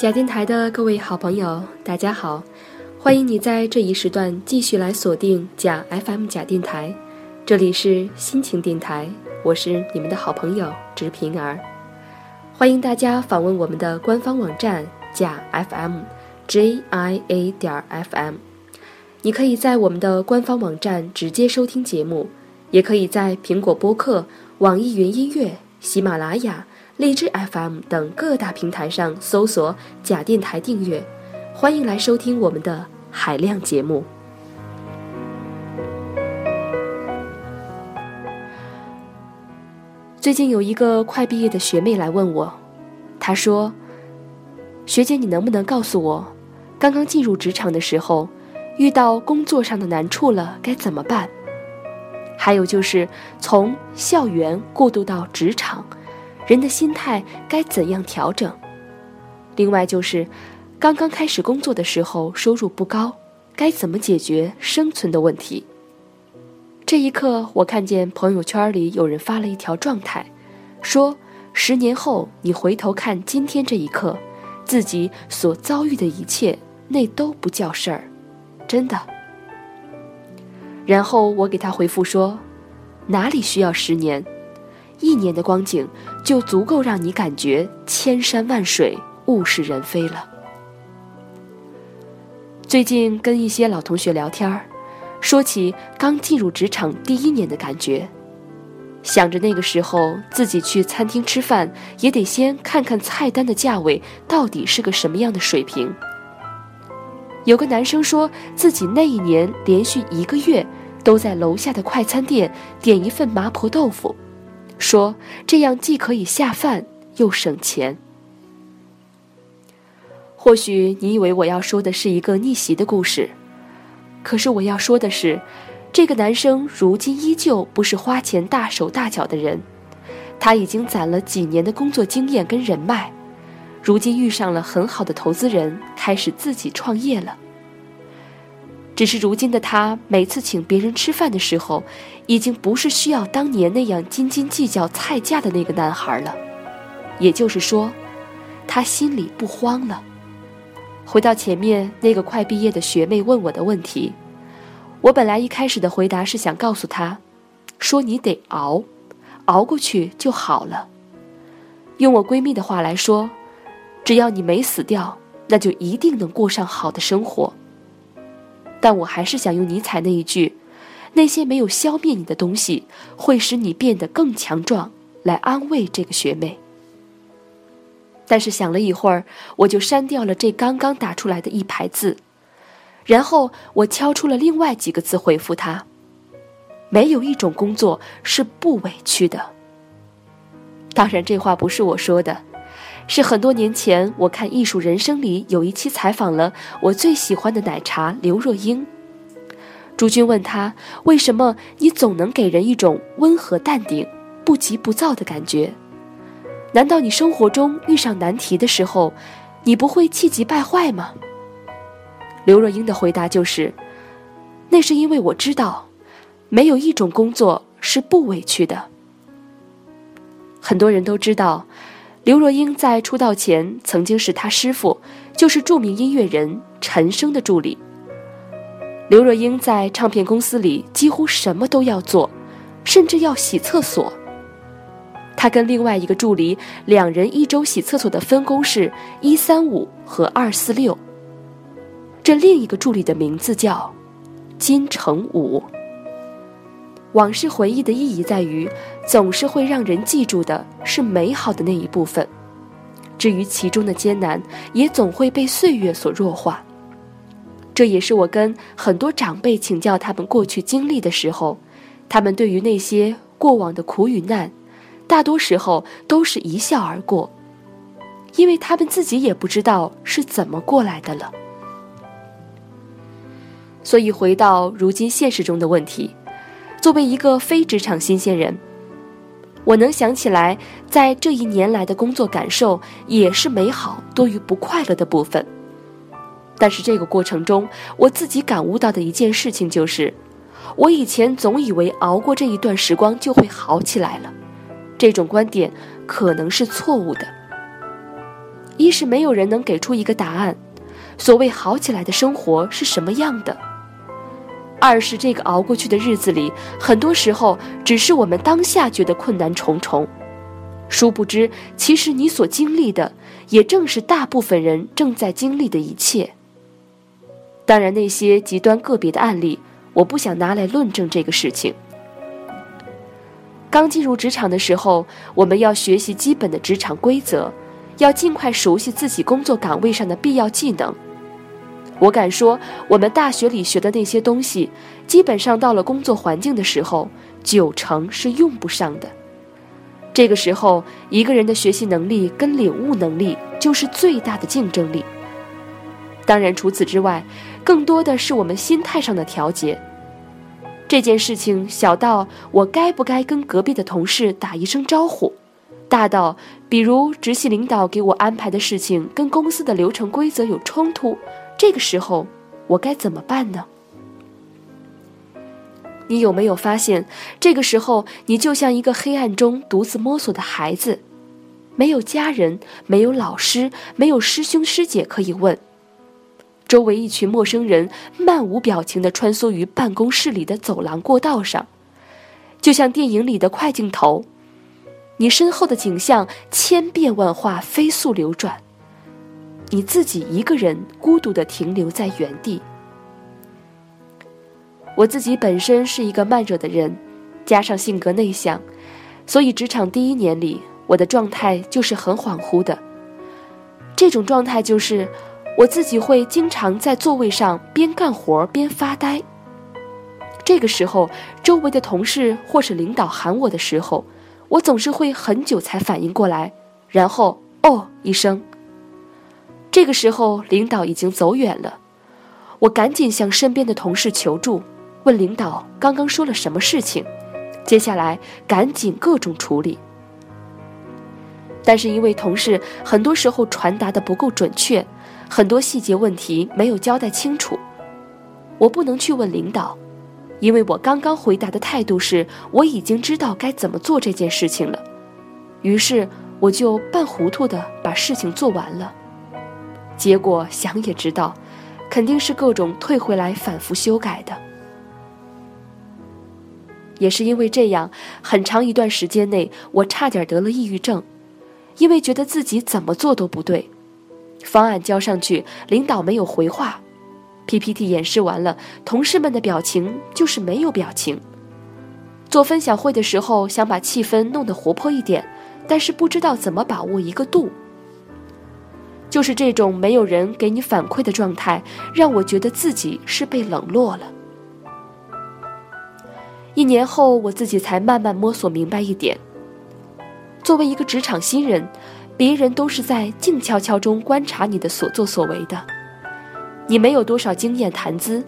假电台的各位好朋友，大家好，欢迎你在这一时段继续来锁定假 FM 假电台，这里是心情电台，我是你们的好朋友直平儿，欢迎大家访问我们的官方网站假 FM，J I A 点 FM，你可以在我们的官方网站直接收听节目，也可以在苹果播客、网易云音乐、喜马拉雅。荔枝 FM 等各大平台上搜索“假电台”订阅，欢迎来收听我们的海量节目。最近有一个快毕业的学妹来问我，她说：“学姐，你能不能告诉我，刚刚进入职场的时候，遇到工作上的难处了该怎么办？还有就是从校园过渡到职场。”人的心态该怎样调整？另外就是，刚刚开始工作的时候收入不高，该怎么解决生存的问题？这一刻，我看见朋友圈里有人发了一条状态，说：“十年后你回头看今天这一刻，自己所遭遇的一切，那都不叫事儿，真的。”然后我给他回复说：“哪里需要十年？”一年的光景就足够让你感觉千山万水、物是人非了。最近跟一些老同学聊天，说起刚进入职场第一年的感觉，想着那个时候自己去餐厅吃饭，也得先看看菜单的价位到底是个什么样的水平。有个男生说自己那一年连续一个月都在楼下的快餐店点一份麻婆豆腐。说这样既可以下饭又省钱。或许你以为我要说的是一个逆袭的故事，可是我要说的是，这个男生如今依旧不是花钱大手大脚的人，他已经攒了几年的工作经验跟人脉，如今遇上了很好的投资人，开始自己创业了。只是如今的他，每次请别人吃饭的时候，已经不是需要当年那样斤斤计较菜价的那个男孩了。也就是说，他心里不慌了。回到前面那个快毕业的学妹问我的问题，我本来一开始的回答是想告诉她，说你得熬，熬过去就好了。用我闺蜜的话来说，只要你没死掉，那就一定能过上好的生活。但我还是想用尼采那一句：“那些没有消灭你的东西，会使你变得更强壮。”来安慰这个学妹。但是想了一会儿，我就删掉了这刚刚打出来的一排字，然后我敲出了另外几个字回复他：“没有一种工作是不委屈的。”当然，这话不是我说的。是很多年前，我看《艺术人生》里有一期采访了我最喜欢的奶茶刘若英。朱军问他：“为什么你总能给人一种温和淡定、不急不躁的感觉？难道你生活中遇上难题的时候，你不会气急败坏吗？”刘若英的回答就是：“那是因为我知道，没有一种工作是不委屈的。很多人都知道。”刘若英在出道前曾经是她师傅，就是著名音乐人陈升的助理。刘若英在唱片公司里几乎什么都要做，甚至要洗厕所。她跟另外一个助理两人一周洗厕所的分工是一三五和二四六。这另一个助理的名字叫金城武。往事回忆的意义在于，总是会让人记住的是美好的那一部分，至于其中的艰难，也总会被岁月所弱化。这也是我跟很多长辈请教他们过去经历的时候，他们对于那些过往的苦与难，大多时候都是一笑而过，因为他们自己也不知道是怎么过来的了。所以回到如今现实中的问题。作为一个非职场新鲜人，我能想起来，在这一年来的工作感受也是美好多于不快乐的部分。但是这个过程中，我自己感悟到的一件事情就是，我以前总以为熬过这一段时光就会好起来了，这种观点可能是错误的。一是没有人能给出一个答案，所谓好起来的生活是什么样的；二是这个熬过去的日子里，很多时候只是我们当下觉得困难重重，殊不知，其实你所经历的，也正是大部分人正在经历的一切。当然，那些极端个别的案例，我不想拿来论证这个事情。刚进入职场的时候，我们要学习基本的职场规则，要尽快熟悉自己工作岗位上的必要技能。我敢说，我们大学里学的那些东西，基本上到了工作环境的时候，九成是用不上的。这个时候，一个人的学习能力跟领悟能力就是最大的竞争力。当然，除此之外，更多的是我们心态上的调节。这件事情小到我该不该跟隔壁的同事打一声招呼，大到比如直系领导给我安排的事情跟公司的流程规则有冲突，这个时候我该怎么办呢？你有没有发现，这个时候你就像一个黑暗中独自摸索的孩子，没有家人，没有老师，没有师兄师姐可以问。周围一群陌生人漫无表情地穿梭于办公室里的走廊过道上，就像电影里的快镜头。你身后的景象千变万化，飞速流转。你自己一个人孤独地停留在原地。我自己本身是一个慢热的人，加上性格内向，所以职场第一年里，我的状态就是很恍惚的。这种状态就是。我自己会经常在座位上边干活边发呆。这个时候，周围的同事或是领导喊我的时候，我总是会很久才反应过来，然后哦一声。这个时候，领导已经走远了，我赶紧向身边的同事求助，问领导刚刚说了什么事情，接下来赶紧各种处理。但是因为同事很多时候传达的不够准确。很多细节问题没有交代清楚，我不能去问领导，因为我刚刚回答的态度是我已经知道该怎么做这件事情了，于是我就半糊涂的把事情做完了，结果想也知道，肯定是各种退回来反复修改的，也是因为这样，很长一段时间内我差点得了抑郁症，因为觉得自己怎么做都不对。方案交上去，领导没有回话；PPT 演示完了，同事们的表情就是没有表情。做分享会的时候，想把气氛弄得活泼一点，但是不知道怎么把握一个度。就是这种没有人给你反馈的状态，让我觉得自己是被冷落了。一年后，我自己才慢慢摸索明白一点：作为一个职场新人。别人都是在静悄悄中观察你的所作所为的，你没有多少经验谈资，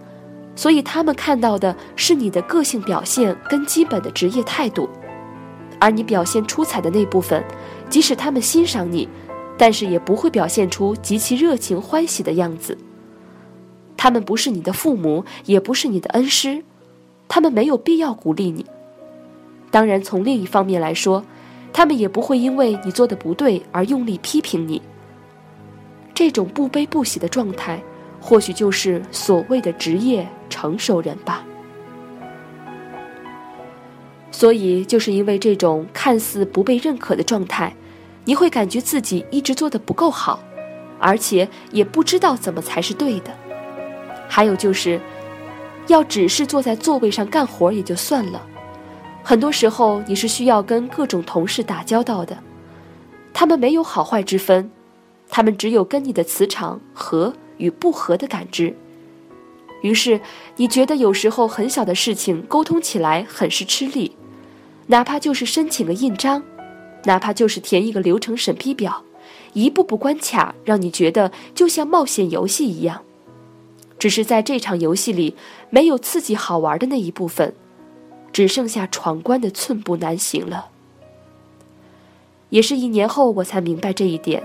所以他们看到的是你的个性表现跟基本的职业态度，而你表现出彩的那部分，即使他们欣赏你，但是也不会表现出极其热情欢喜的样子。他们不是你的父母，也不是你的恩师，他们没有必要鼓励你。当然，从另一方面来说。他们也不会因为你做的不对而用力批评你。这种不悲不喜的状态，或许就是所谓的职业成熟人吧。所以，就是因为这种看似不被认可的状态，你会感觉自己一直做的不够好，而且也不知道怎么才是对的。还有就是，要只是坐在座位上干活也就算了。很多时候，你是需要跟各种同事打交道的，他们没有好坏之分，他们只有跟你的磁场合与不合的感知。于是，你觉得有时候很小的事情沟通起来很是吃力，哪怕就是申请个印章，哪怕就是填一个流程审批表，一步步关卡让你觉得就像冒险游戏一样。只是在这场游戏里，没有刺激好玩的那一部分。只剩下闯关的寸步难行了。也是一年后，我才明白这一点。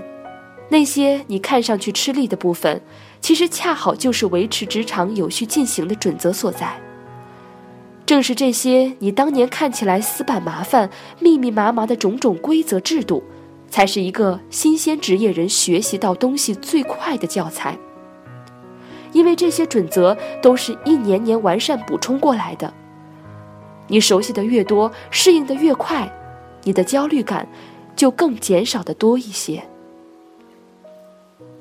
那些你看上去吃力的部分，其实恰好就是维持职场有序进行的准则所在。正是这些你当年看起来死板麻烦、密密麻麻的种种规则制度，才是一个新鲜职业人学习到东西最快的教材。因为这些准则都是一年年完善补充过来的。你熟悉的越多，适应的越快，你的焦虑感就更减少的多一些。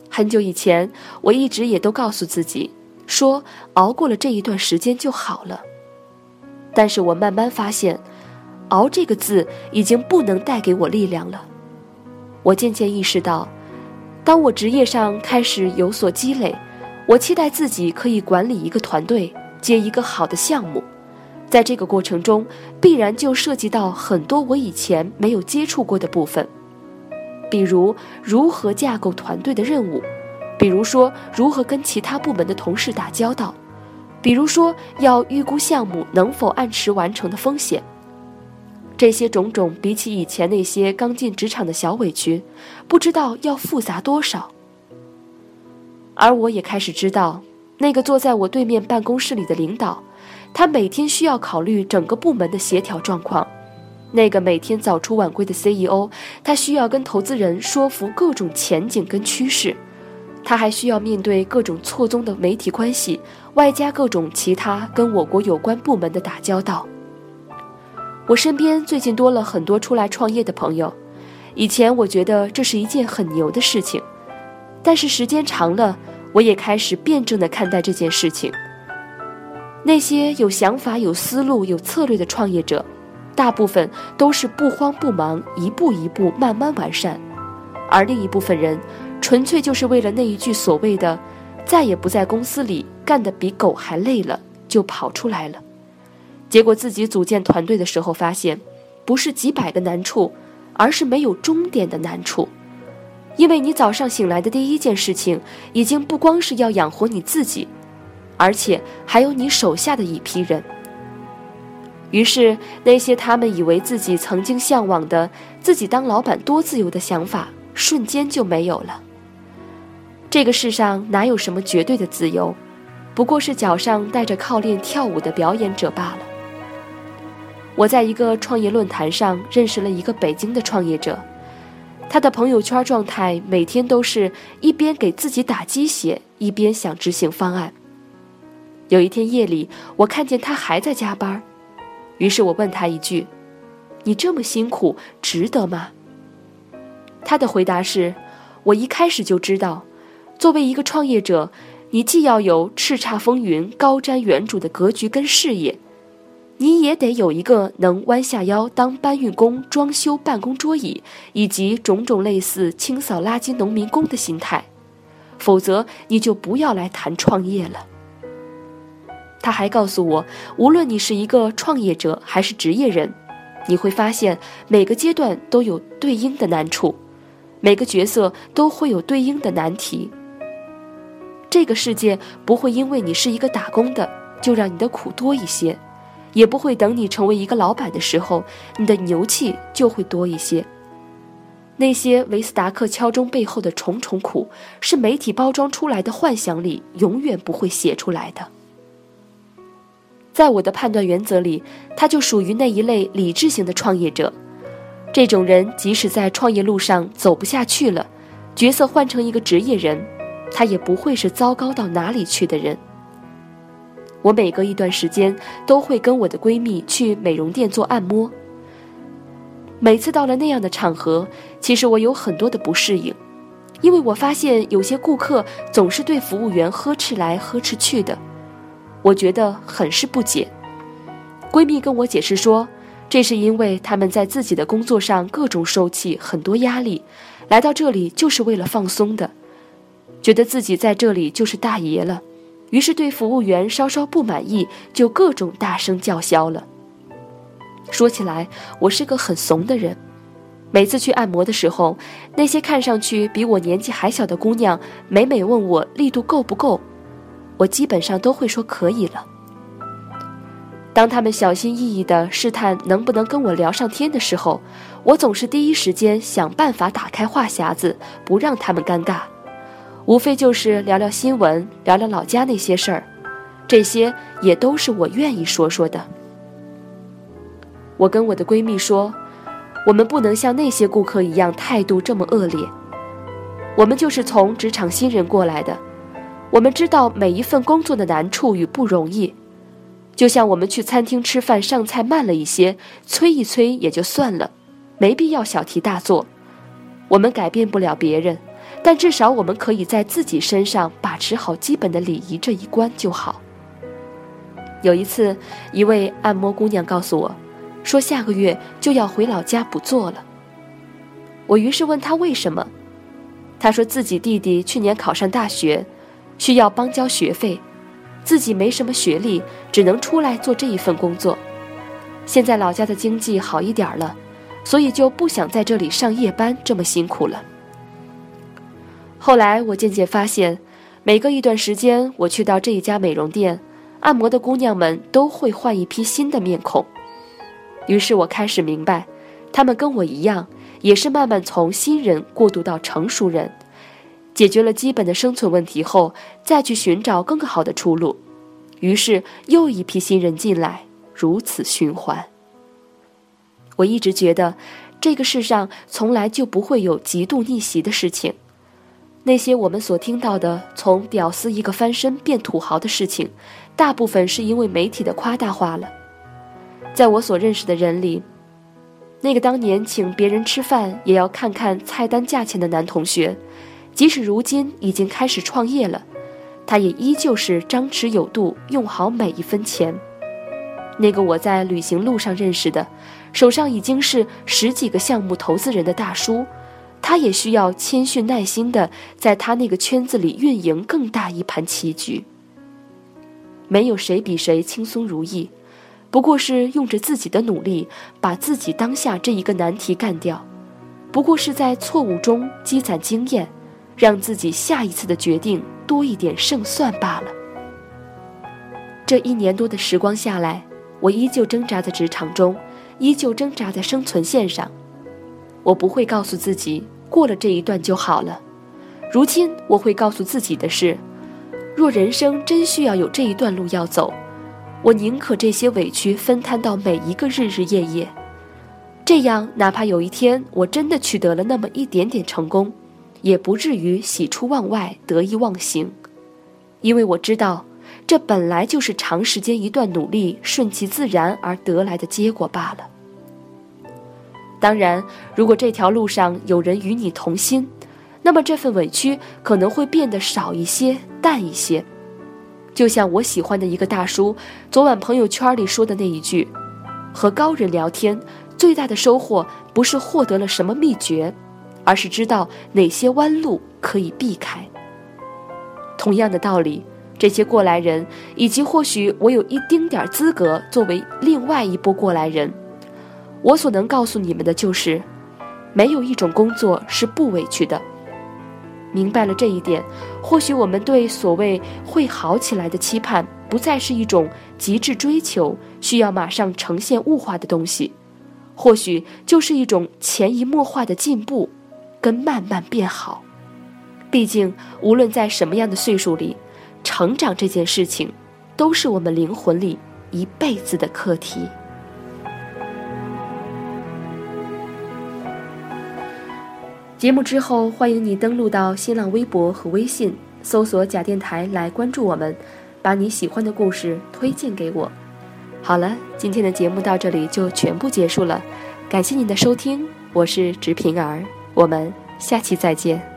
很久以前，我一直也都告诉自己，说熬过了这一段时间就好了。但是我慢慢发现，熬这个字已经不能带给我力量了。我渐渐意识到，当我职业上开始有所积累，我期待自己可以管理一个团队，接一个好的项目。在这个过程中，必然就涉及到很多我以前没有接触过的部分，比如如何架构团队的任务，比如说如何跟其他部门的同事打交道，比如说要预估项目能否按时完成的风险。这些种种，比起以前那些刚进职场的小委屈，不知道要复杂多少。而我也开始知道，那个坐在我对面办公室里的领导。他每天需要考虑整个部门的协调状况，那个每天早出晚归的 CEO，他需要跟投资人说服各种前景跟趋势，他还需要面对各种错综的媒体关系，外加各种其他跟我国有关部门的打交道。我身边最近多了很多出来创业的朋友，以前我觉得这是一件很牛的事情，但是时间长了，我也开始辩证的看待这件事情。那些有想法、有思路、有策略的创业者，大部分都是不慌不忙，一步一步慢慢完善；而另一部分人，纯粹就是为了那一句所谓的“再也不在公司里干得比狗还累了”，就跑出来了。结果自己组建团队的时候发现，不是几百个难处，而是没有终点的难处。因为你早上醒来的第一件事情，已经不光是要养活你自己。而且还有你手下的一批人。于是，那些他们以为自己曾经向往的自己当老板多自由的想法，瞬间就没有了。这个世上哪有什么绝对的自由，不过是脚上带着铐链跳舞的表演者罢了。我在一个创业论坛上认识了一个北京的创业者，他的朋友圈状态每天都是一边给自己打鸡血，一边想执行方案。有一天夜里，我看见他还在加班，于是我问他一句：“你这么辛苦，值得吗？”他的回答是：“我一开始就知道，作为一个创业者，你既要有叱咤风云、高瞻远瞩的格局跟视野，你也得有一个能弯下腰当搬运工、装修办公桌椅，以及种种类似清扫垃圾农民工的心态，否则你就不要来谈创业了。”他还告诉我，无论你是一个创业者还是职业人，你会发现每个阶段都有对应的难处，每个角色都会有对应的难题。这个世界不会因为你是一个打工的就让你的苦多一些，也不会等你成为一个老板的时候你的牛气就会多一些。那些维斯达克敲钟背后的重重苦，是媒体包装出来的幻想里永远不会写出来的。在我的判断原则里，他就属于那一类理智型的创业者。这种人即使在创业路上走不下去了，角色换成一个职业人，他也不会是糟糕到哪里去的人。我每隔一段时间都会跟我的闺蜜去美容店做按摩。每次到了那样的场合，其实我有很多的不适应，因为我发现有些顾客总是对服务员呵斥来呵斥去的。我觉得很是不解。闺蜜跟我解释说，这是因为他们在自己的工作上各种受气，很多压力，来到这里就是为了放松的，觉得自己在这里就是大爷了，于是对服务员稍稍不满意，就各种大声叫嚣了。说起来，我是个很怂的人，每次去按摩的时候，那些看上去比我年纪还小的姑娘，每每问我力度够不够。我基本上都会说可以了。当他们小心翼翼地试探能不能跟我聊上天的时候，我总是第一时间想办法打开话匣子，不让他们尴尬。无非就是聊聊新闻，聊聊老家那些事儿，这些也都是我愿意说说的。我跟我的闺蜜说，我们不能像那些顾客一样态度这么恶劣。我们就是从职场新人过来的，我们知道每一份工作的难处与不容易。就像我们去餐厅吃饭，上菜慢了一些，催一催也就算了，没必要小题大做。我们改变不了别人，但至少我们可以在自己身上把持好基本的礼仪这一关就好。有一次，一位按摩姑娘告诉我。说下个月就要回老家不做了。我于是问她为什么，她说自己弟弟去年考上大学，需要帮交学费，自己没什么学历，只能出来做这一份工作。现在老家的经济好一点了，所以就不想在这里上夜班这么辛苦了。后来我渐渐发现，每隔一段时间我去到这一家美容店，按摩的姑娘们都会换一批新的面孔。于是我开始明白，她们跟我一样，也是慢慢从新人过渡到成熟人，解决了基本的生存问题后，再去寻找更好的出路。于是又一批新人进来，如此循环。我一直觉得，这个世上从来就不会有极度逆袭的事情。那些我们所听到的从屌丝一个翻身变土豪的事情，大部分是因为媒体的夸大化了。在我所认识的人里，那个当年请别人吃饭也要看看菜单价钱的男同学，即使如今已经开始创业了，他也依旧是张弛有度，用好每一分钱。那个我在旅行路上认识的，手上已经是十几个项目投资人的大叔，他也需要谦逊耐心的在他那个圈子里运营更大一盘棋局。没有谁比谁轻松如意。不过是用着自己的努力，把自己当下这一个难题干掉；不过是在错误中积攒经验，让自己下一次的决定多一点胜算罢了。这一年多的时光下来，我依旧挣扎在职场中，依旧挣扎在生存线上。我不会告诉自己过了这一段就好了。如今我会告诉自己的是：若人生真需要有这一段路要走。我宁可这些委屈分摊到每一个日日夜夜，这样哪怕有一天我真的取得了那么一点点成功，也不至于喜出望外、得意忘形，因为我知道，这本来就是长时间一段努力顺其自然而得来的结果罢了。当然，如果这条路上有人与你同心，那么这份委屈可能会变得少一些、淡一些。就像我喜欢的一个大叔昨晚朋友圈里说的那一句：“和高人聊天，最大的收获不是获得了什么秘诀，而是知道哪些弯路可以避开。”同样的道理，这些过来人，以及或许我有一丁点资格作为另外一波过来人，我所能告诉你们的就是，没有一种工作是不委屈的。明白了这一点，或许我们对所谓会好起来的期盼，不再是一种极致追求，需要马上呈现物化的东西，或许就是一种潜移默化的进步，跟慢慢变好。毕竟，无论在什么样的岁数里，成长这件事情，都是我们灵魂里一辈子的课题。节目之后，欢迎你登录到新浪微博和微信，搜索“假电台”来关注我们，把你喜欢的故事推荐给我。好了，今天的节目到这里就全部结束了，感谢您的收听，我是直平儿，我们下期再见。